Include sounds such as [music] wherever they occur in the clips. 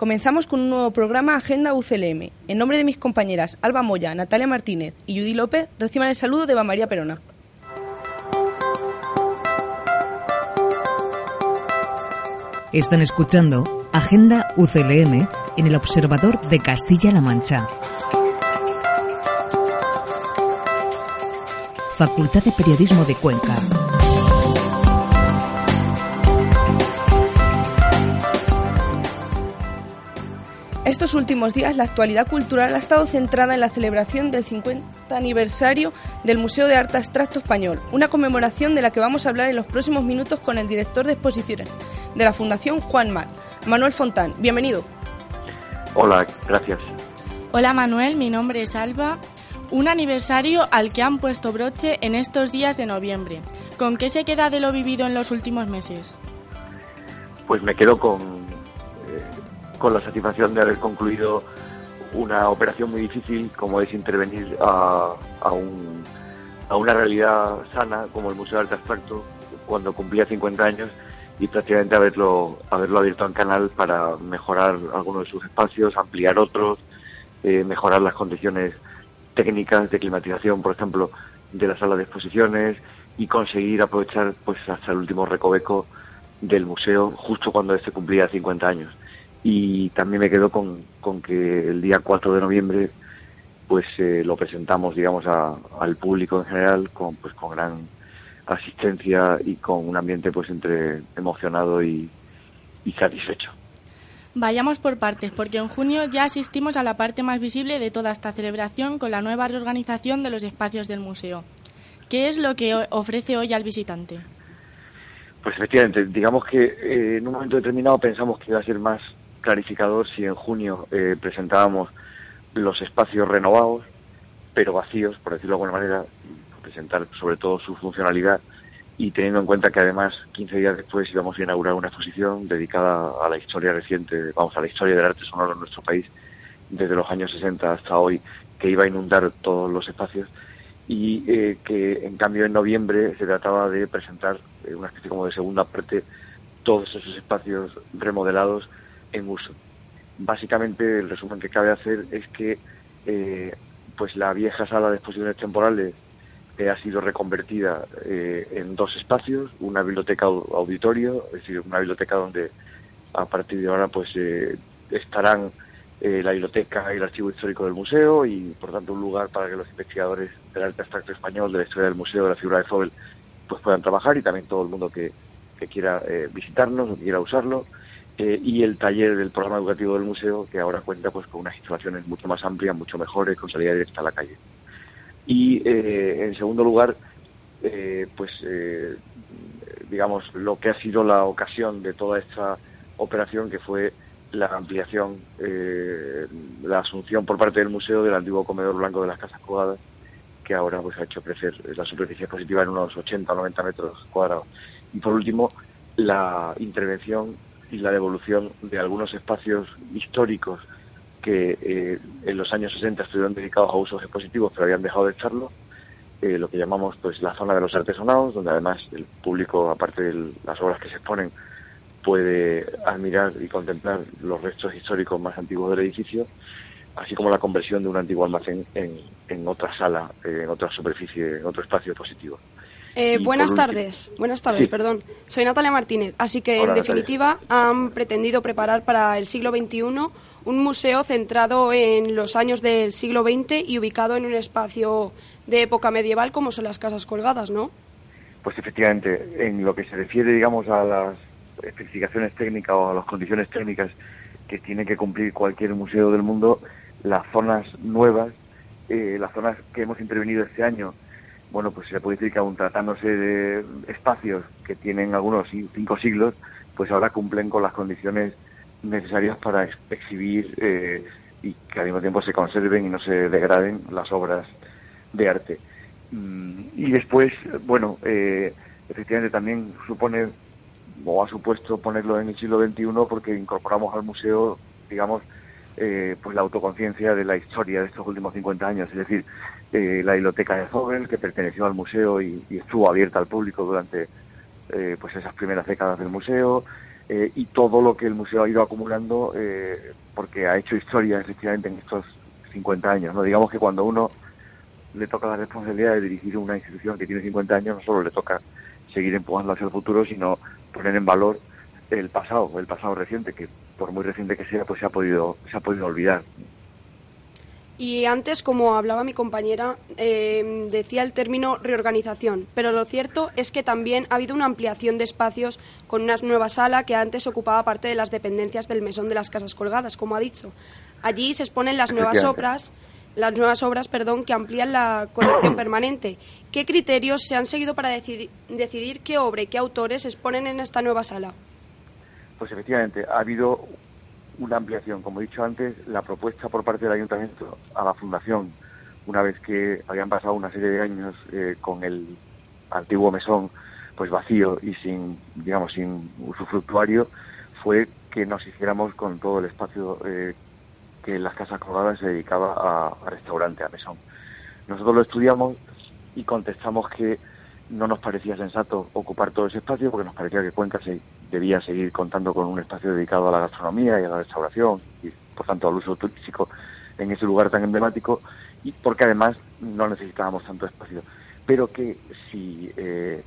Comenzamos con un nuevo programa Agenda UCLM. En nombre de mis compañeras Alba Moya, Natalia Martínez y Judy López, reciban el saludo de Eva María Perona. Están escuchando Agenda UCLM en el Observador de Castilla-La Mancha. Facultad de Periodismo de Cuenca. Estos últimos días la actualidad cultural ha estado centrada en la celebración del 50 aniversario del Museo de Arte Abstracto Español, una conmemoración de la que vamos a hablar en los próximos minutos con el director de exposiciones de la Fundación Juan Mar, Manuel Fontán. Bienvenido. Hola, gracias. Hola Manuel, mi nombre es Alba. Un aniversario al que han puesto broche en estos días de noviembre. ¿Con qué se queda de lo vivido en los últimos meses? Pues me quedo con con la satisfacción de haber concluido una operación muy difícil como es intervenir a, a, un, a una realidad sana como el Museo de Arte Abstracto cuando cumplía 50 años y prácticamente haberlo, haberlo abierto en canal para mejorar algunos de sus espacios, ampliar otros, eh, mejorar las condiciones técnicas de climatización, por ejemplo, de la sala de exposiciones y conseguir aprovechar pues hasta el último recoveco del museo justo cuando este cumplía 50 años y también me quedo con, con que el día 4 de noviembre pues eh, lo presentamos digamos al público en general con pues con gran asistencia y con un ambiente pues entre emocionado y, y satisfecho. Vayamos por partes, porque en junio ya asistimos a la parte más visible de toda esta celebración con la nueva reorganización de los espacios del museo. ¿Qué es lo que ofrece hoy al visitante? Pues efectivamente, digamos que eh, en un momento determinado pensamos que iba a ser más clarificador si en junio eh, presentábamos los espacios renovados, pero vacíos, por decirlo de alguna manera, presentar sobre todo su funcionalidad y teniendo en cuenta que además 15 días después íbamos a inaugurar una exposición dedicada a la historia reciente, vamos, a la historia del arte sonoro en nuestro país desde los años 60 hasta hoy, que iba a inundar todos los espacios y eh, que en cambio en noviembre se trataba de presentar eh, una especie como de segunda parte todos esos espacios remodelados en uso. Básicamente el resumen que cabe hacer es que eh, pues la vieja sala de exposiciones temporales eh, ha sido reconvertida eh, en dos espacios, una biblioteca auditorio, es decir, una biblioteca donde a partir de ahora pues estarán la biblioteca y el archivo histórico del museo y por tanto un lugar para que los investigadores del arte abstracto español, de la historia del museo, de la figura de Fobel, pues puedan trabajar y también todo el mundo que, quiera visitarnos o quiera usarlo. Eh, y el taller del programa educativo del museo, que ahora cuenta pues con unas instalaciones mucho más amplias, mucho mejores, con salida directa a la calle. Y eh, en segundo lugar, eh, pues digamos lo que ha sido la ocasión de toda esta operación, que fue la ampliación, la asunción por parte del museo del antiguo comedor blanco de las Casas Cuadradas, que ahora pues ha hecho crecer la superficie expositiva en unos 80 o 90 metros cuadrados. Y por último, la intervención y la devolución de algunos espacios históricos que eh, en los años 60 estuvieron dedicados a usos expositivos pero habían dejado de estarlo, eh, lo que llamamos pues la zona de los artesonados, donde además el público, aparte de las obras que se exponen, puede admirar y contemplar los restos históricos más antiguos del edificio, así como la conversión de un antiguo almacén en, en otra sala, en otra superficie, en otro espacio expositivo. Eh, buenas tardes, buenas tardes, perdón. Soy Natalia Martínez, así que en definitiva han pretendido preparar para el siglo XXI un museo centrado en los años del siglo XX y ubicado en un espacio de época medieval como son las casas colgadas, ¿no? Pues efectivamente, en lo que se refiere, digamos, a las especificaciones técnicas o a las condiciones técnicas que tiene que cumplir cualquier museo del mundo, las zonas nuevas, eh, las zonas que hemos intervenido este año, bueno, pues se puede decir que aún tratándose de espacios que tienen algunos cinco siglos, pues ahora cumplen con las condiciones necesarias para exhibir eh, y que al mismo tiempo se conserven y no se degraden las obras de arte. Mm, y después, bueno, eh, efectivamente también supone o ha supuesto ponerlo en el siglo XXI porque incorporamos al museo, digamos, eh, pues la autoconciencia de la historia de estos últimos 50 años, es decir, eh, la biblioteca de Zobel, que perteneció al museo y, estuvo abierta al público durante eh, pues esas primeras décadas del museo, eh, y todo lo que el museo ha ido acumulando, eh, porque ha hecho historia efectivamente en estos 50 años. ¿no? Digamos que cuando uno le toca la responsabilidad de dirigir una institución que tiene 50 años, no solo le toca seguir empujando hacia el futuro, sino poner en valor el pasado, el pasado reciente, que por muy reciente que sea, pues se ha podido, se ha podido olvidar. Y antes, como hablaba mi compañera, eh, decía el término reorganización, pero lo cierto es que también ha habido una ampliación de espacios con una nueva sala que antes ocupaba parte de las dependencias del mesón de las casas colgadas, como ha dicho. Allí se exponen las nuevas obras, las nuevas obras, perdón, que amplían la colección [coughs] permanente. ¿Qué criterios se han seguido para decidir, decidir qué obra y qué autores se exponen en esta nueva sala? Pues efectivamente, ha habido una ampliación. Como he dicho antes, la propuesta por parte del ayuntamiento a la fundación, una vez que habían pasado una serie de años eh, con el antiguo mesón pues vacío y sin, digamos, sin usufructuario, fue que nos hiciéramos con todo el espacio eh, que en las casas colgadas se dedicaba a, restaurante, a mesón. Nosotros lo estudiamos y contestamos que no nos parecía sensato ocupar todo ese espacio porque nos parecía que Cuenca se debía seguir contando con un espacio dedicado a la gastronomía y a la restauración y por tanto al uso turístico en ese lugar tan emblemático y porque además no necesitábamos tanto espacio. Pero que si eh,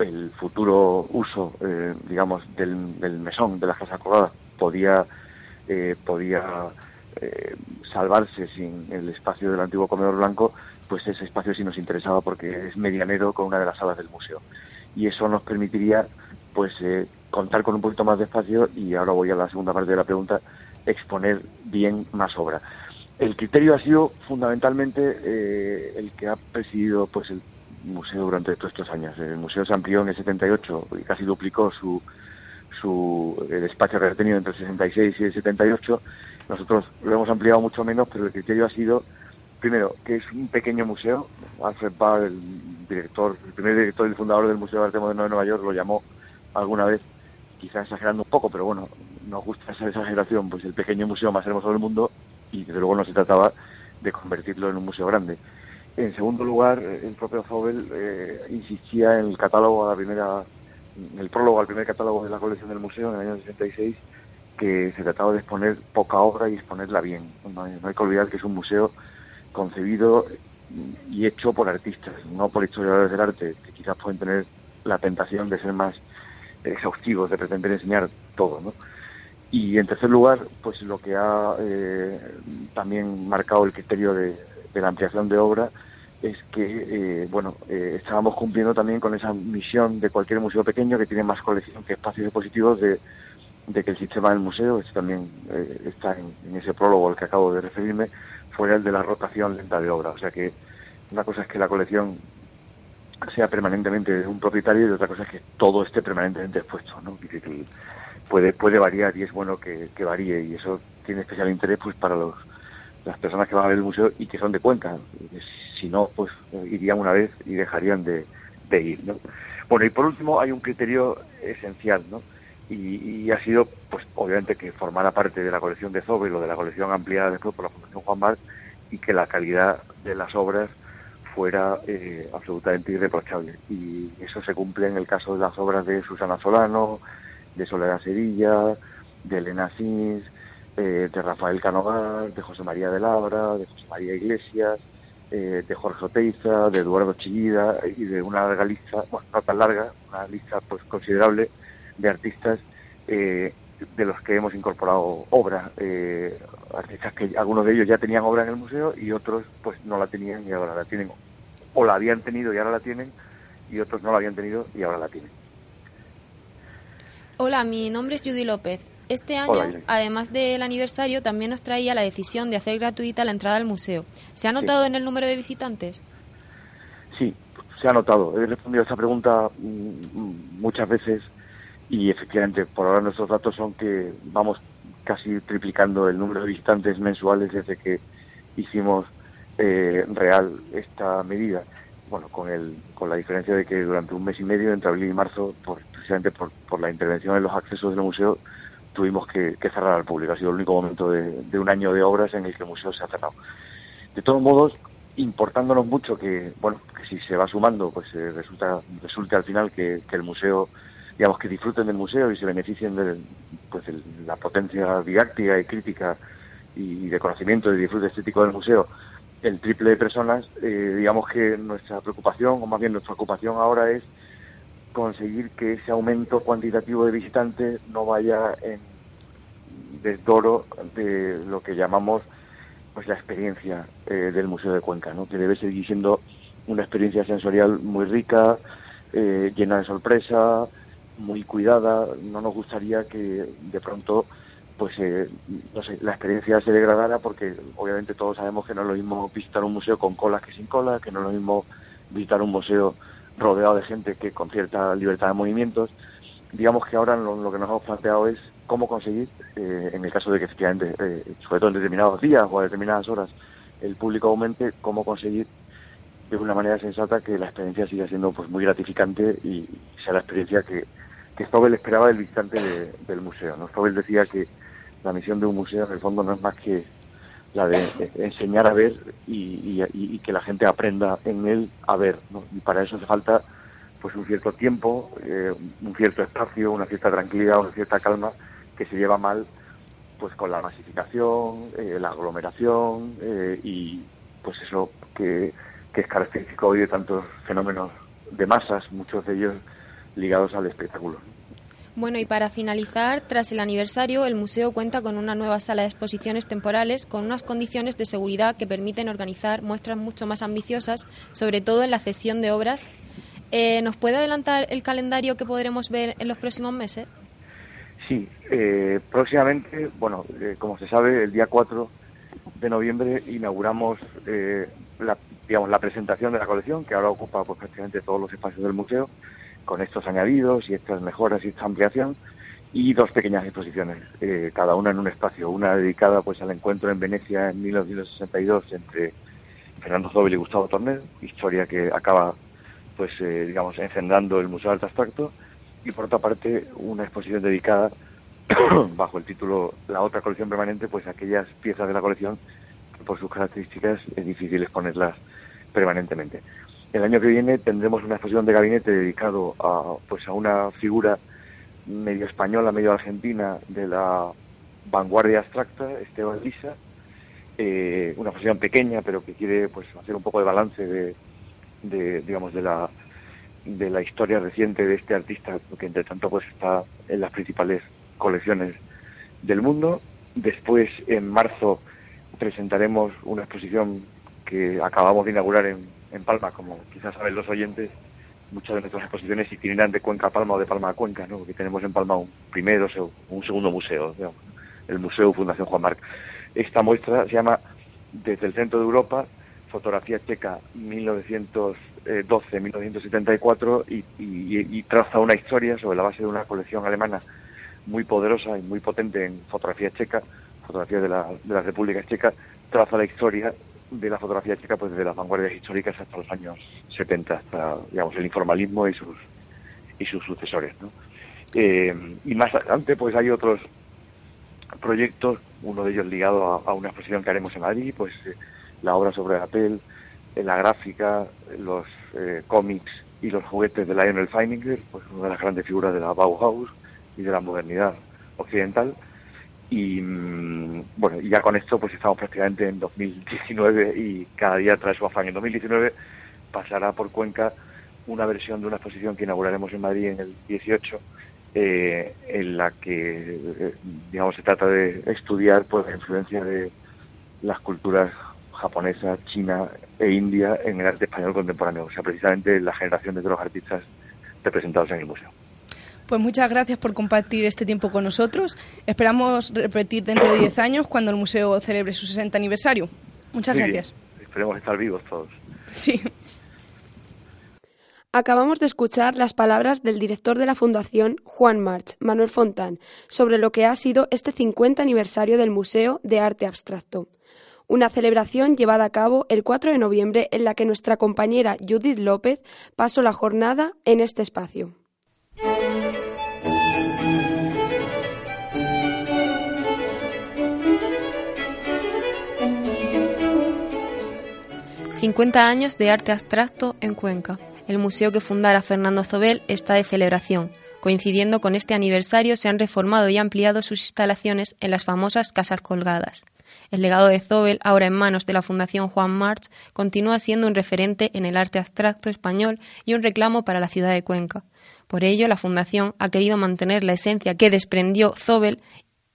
el futuro uso eh, digamos del, mesón de las casas coladas podía eh, podía salvarse sin el espacio del antiguo comedor blanco pues ese espacio sí nos interesaba porque es medianero con una de las salas del museo y eso nos permitiría pues eh, contar con un poquito más de espacio y ahora voy a la segunda parte de la pregunta, exponer bien más obra. El criterio ha sido fundamentalmente eh, el que ha presidido pues el museo durante todos estos años. El museo se amplió en el 78 y casi duplicó su, su el espacio que ha tenido entre el 66 y el 78. Nosotros lo hemos ampliado mucho menos, pero el criterio ha sido primero, que es un pequeño museo. Alfred Ball, el director, el primer director y fundador del Museo de Arte Moderno de Nueva York, lo llamó alguna vez, quizás exagerando un poco, pero bueno, nos gusta esa exageración, pues el pequeño museo más hermoso del mundo y desde luego no se trataba de convertirlo en un museo grande. En segundo lugar, el propio Zobel eh, insistía en el catálogo a la primera, en el prólogo al primer catálogo de la colección del museo en el año 66, que se trataba de exponer poca obra y exponerla bien. No hay que olvidar que es un museo concebido y hecho por artistas, no por historiadores del arte, que quizás pueden tener la tentación de ser más exhaustivos de pretender enseñar todo, ¿no? Y en tercer lugar, pues lo que ha eh, también marcado el criterio de, la ampliación de obra es que, eh, bueno, eh, estábamos cumpliendo también con esa misión de cualquier museo pequeño que tiene más colección que espacios expositivos de, de que el sistema del museo, este también está en, ese prólogo al que acabo de referirme, fuera el de la rotación lenta de obra. O sea que una cosa es que la colección sea permanentemente de un propietario y otra cosa es que todo esté permanentemente expuesto, ¿no? Que, puede, puede variar y es bueno que, varíe y eso tiene especial interés pues para los, las personas que van a ver el museo y que son de Cuenca. Si no, pues irían una vez y dejarían de, ir, ¿no? Bueno, y por último hay un criterio esencial, ¿no? Y, ha sido, pues obviamente, que formara parte de la colección de Zobel o de la colección ampliada después por la Fundación Juan Mar y que la calidad de las obras fuera eh, absolutamente irreprochable. Y eso se cumple en el caso de las obras de Susana Solano, de Soledad Sevilla, de Elena Sins, eh, de Rafael Canogar, de José María de Labra, de José María Iglesias, eh, de Jorge Oteiza, de Eduardo Chillida y de una larga lista, bueno, no tan larga, una lista pues considerable de artistas de los que hemos incorporado obra, artistas que algunos de ellos ya tenían obra en el museo y otros pues no la tenían y ahora la tienen o la habían tenido y ahora la tienen, y otros no la habían tenido y ahora la tienen. Hola, mi nombre es Judy López. Este año, además del aniversario, también nos traía la decisión de hacer gratuita la entrada al museo. ¿Se ha notado en el número de visitantes? Sí, se ha notado. He respondido a esta pregunta mm, muchas veces y efectivamente, por ahora nuestros datos son que vamos casi triplicando el número de visitantes mensuales desde que hicimos eh, real esta medida. Bueno, con, el, con la diferencia de que durante un mes y medio, entre abril y marzo, por, precisamente por, por la intervención en los accesos del museo, tuvimos que, cerrar al público. Ha sido el único momento de, un año de obras en el que el museo se ha cerrado. De todos modos, importándonos mucho que, bueno, que si se va sumando, pues eh, resulta, resulte al final que, el museo digamos, que disfruten del museo y se beneficien de, pues, la potencia didáctica y crítica y de conocimiento y disfrute estético del museo el triple de personas, eh, digamos que nuestra preocupación, o más bien nuestra ocupación ahora es conseguir que ese aumento cuantitativo de visitantes no vaya en desdoro de lo que llamamos pues la experiencia eh, del Museo de Cuenca, ¿no? que debe seguir siendo una experiencia sensorial muy rica, eh, llena de sorpresa, muy cuidada. No nos gustaría que de pronto pues eh, no sé, la experiencia se degradara porque obviamente todos sabemos que no es lo mismo visitar un museo con colas que sin colas, que no es lo mismo visitar un museo rodeado de gente que con cierta libertad de movimientos. Digamos que ahora lo, que nos hemos planteado es cómo conseguir, eh, en el caso de que efectivamente, eh, sobre todo en determinados días o a determinadas horas, el público aumente, cómo conseguir de una manera sensata que la experiencia siga siendo pues muy gratificante y sea la experiencia que, que Stobel esperaba del visitante del museo. ¿no? Stobel decía que la misión de un museo en el fondo no es más que la de enseñar a ver y, que la gente aprenda en él a ver ¿no? y para eso hace falta pues un cierto tiempo eh, un cierto espacio una cierta tranquilidad una cierta calma que se lleva mal pues con la masificación eh, la aglomeración eh, y pues eso que, que es característico hoy de tantos fenómenos de masas muchos de ellos ligados al espectáculo bueno, y para finalizar, tras el aniversario, el museo cuenta con una nueva sala de exposiciones temporales con unas condiciones de seguridad que permiten organizar muestras mucho más ambiciosas, sobre todo en la cesión de obras. Eh, ¿Nos puede adelantar el calendario que podremos ver en los próximos meses? Sí, eh, próximamente, bueno, eh, como se sabe, el día 4 de noviembre inauguramos la, digamos, la presentación de la colección, que ahora ocupa pues, prácticamente todos los espacios del museo con estos añadidos y estas mejoras y esta ampliación y dos pequeñas exposiciones, eh, cada una en un espacio, una dedicada pues al encuentro en Venecia en 1962 entre Fernando Zobel y Gustavo Torner, historia que acaba pues eh, digamos encendiendo el Museo de Arte Abstracto y por otra parte una exposición dedicada [coughs] bajo el título La otra colección permanente, pues aquellas piezas de la colección que por sus características es difícil exponerlas permanentemente. El año que viene tendremos una exposición de gabinete dedicado a, pues, a una figura medio española, medio argentina de la vanguardia abstracta, Esteban Lisa, eh, una exposición pequeña pero que quiere pues hacer un poco de balance de, digamos de la de la historia reciente de este artista que entre tanto pues está en las principales colecciones del mundo. Después en marzo presentaremos una exposición que acabamos de inaugurar en en Palma, como quizás saben los oyentes, muchas de nuestras exposiciones itineran de Cuenca a Palma o de Palma a Cuenca, ¿no? porque tenemos en Palma un primero o un segundo museo, el Museo Fundación Juan Marc. Esta muestra se llama Desde el Centro de Europa, fotografía checa 1912-1974 y, y, traza una historia sobre la base de una colección alemana muy poderosa y muy potente en fotografía checa, fotografía de la, de la República Checa, traza la historia de la fotografía checa pues desde las vanguardias históricas hasta los años 70, hasta digamos el informalismo y sus y sus sucesores. ¿no? Eh, y más adelante pues hay otros proyectos, uno de ellos ligado a, una exposición que haremos en Madrid, pues eh, la obra sobre Apple, eh, la gráfica, los cómics y los juguetes de Lionel Feininger, pues una de las grandes figuras de la Bauhaus y de la modernidad occidental y mm, bueno, y ya con esto pues estamos prácticamente en 2019 y cada día trae su afán. En 2019 pasará por Cuenca una versión de una exposición que inauguraremos en Madrid en el 18, eh, en la que, eh, digamos, se trata de estudiar pues la influencia de las culturas japonesa, china e india en el arte español contemporáneo, o sea, precisamente la generación de los artistas representados en el museo. Pues muchas gracias por compartir este tiempo con nosotros. Esperamos repetir dentro de 10 años cuando el museo celebre su 60 aniversario. Muchas gracias. Esperemos estar vivos todos. Sí. Acabamos de escuchar las palabras del director de la Fundación, Juan March, Manuel Fontán, sobre lo que ha sido este 50 aniversario del Museo de Arte Abstracto. Una celebración llevada a cabo el 4 de noviembre en la que nuestra compañera Judith López pasó la jornada en este espacio. 50 años de arte abstracto en Cuenca. El museo que fundara Fernando Zobel está de celebración. Coincidiendo con este aniversario, se han reformado y ampliado sus instalaciones en las famosas Casas Colgadas. El legado de Zobel, ahora en manos de la Fundación Juan March, continúa siendo un referente en el arte abstracto español y un reclamo para la ciudad de Cuenca. Por ello, la Fundación ha querido mantener la esencia que desprendió Zobel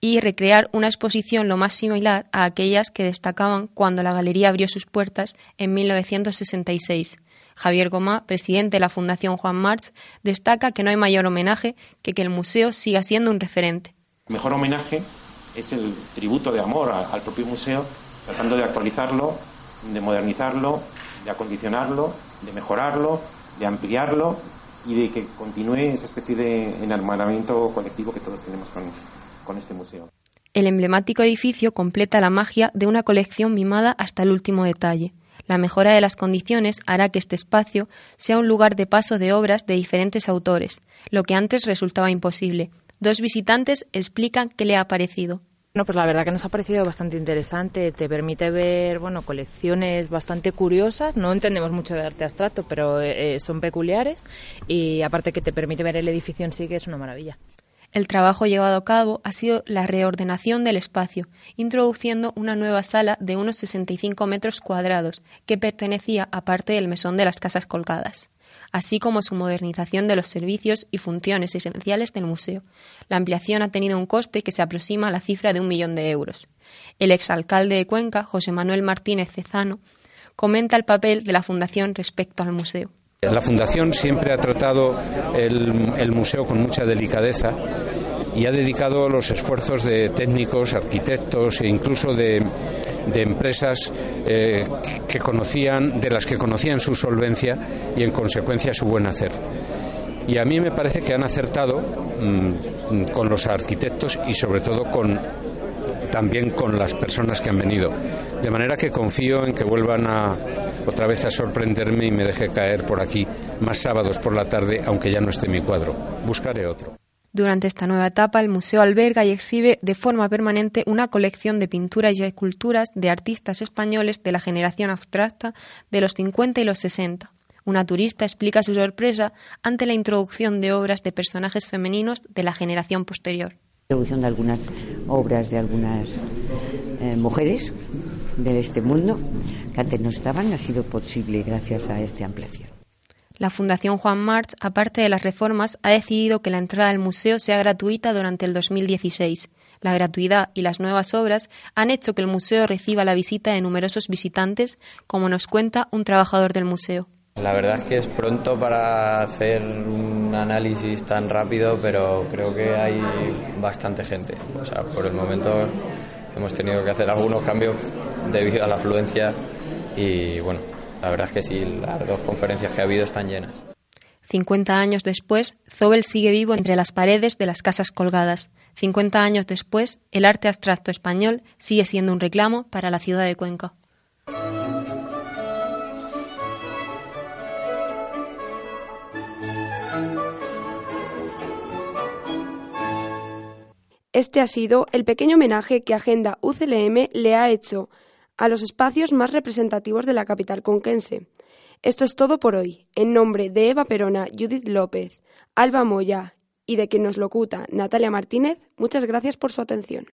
y recrear una exposición lo más similar a aquellas que destacaban cuando la galería abrió sus puertas en 1966. Javier Gomá, presidente de la Fundación Juan March, destaca que no hay mayor homenaje que que el museo siga siendo un referente. mejor homenaje es el tributo de amor al propio museo, tratando de actualizarlo, de modernizarlo, de acondicionarlo, de mejorarlo, de ampliarlo y de que continúe esa especie de enarmonamiento colectivo que todos tenemos con, con este museo. El emblemático edificio completa la magia de una colección mimada hasta el último detalle. La mejora de las condiciones hará que este espacio sea un lugar de paso de obras de diferentes autores, lo que antes resultaba imposible. Dos visitantes explican qué le ha parecido. Bueno, pues la verdad que nos ha parecido bastante interesante. Te permite ver, bueno, colecciones bastante curiosas. No entendemos mucho de arte abstracto, pero eh, son peculiares. Y aparte que te permite ver el edificio en sí, que es una maravilla. El trabajo llevado a cabo ha sido la reordenación del espacio, introduciendo una nueva sala de unos 65 metros cuadrados, que pertenecía a parte del mesón de las casas colgadas, así como su modernización de los servicios y funciones esenciales del museo. La ampliación ha tenido un coste que se aproxima a la cifra de un millón de euros. El exalcalde de Cuenca, José Manuel Martínez Cezano, comenta el papel de la Fundación respecto al museo. La Fundación siempre ha tratado el, museo con mucha delicadeza y ha dedicado los esfuerzos de técnicos, arquitectos e incluso de, empresas eh, que conocían, de las que conocían su solvencia y en consecuencia su buen hacer. Y a mí me parece que han acertado mm, con los arquitectos y sobre todo con también con las personas que han venido. De manera que confío en que vuelvan a otra vez a sorprenderme y me deje caer por aquí más sábados por la tarde, aunque ya no esté mi cuadro. Buscaré otro. Durante esta nueva etapa, el museo alberga y exhibe de forma permanente una colección de pinturas y esculturas de artistas españoles de la generación abstracta de los 50 y los 60. Una turista explica su sorpresa ante la introducción de obras de personajes femeninos de la generación posterior introducción de algunas obras de algunas eh, mujeres de este mundo que antes no estaban ha sido posible gracias a esta ampliación. La Fundación Juan March, aparte de las reformas, ha decidido que la entrada al museo sea gratuita durante el 2016. La gratuidad y las nuevas obras han hecho que el museo reciba la visita de numerosos visitantes, como nos cuenta un trabajador del museo. La verdad es que es pronto para hacer un análisis tan rápido, pero creo que hay bastante gente. O sea, por el momento hemos tenido que hacer algunos cambios debido a la afluencia y bueno, la verdad es que sí, las dos conferencias que ha habido están llenas. 50 años después, Zobel sigue vivo entre las paredes de las casas colgadas. 50 años después, el arte abstracto español sigue siendo un reclamo para la ciudad de Cuenca. Este ha sido el pequeño homenaje que Agenda UCLM le ha hecho a los espacios más representativos de la capital conquense. Esto es todo por hoy. En nombre de Eva Perona, Judith López, Alba Moya y de quien nos locuta Natalia Martínez, muchas gracias por su atención.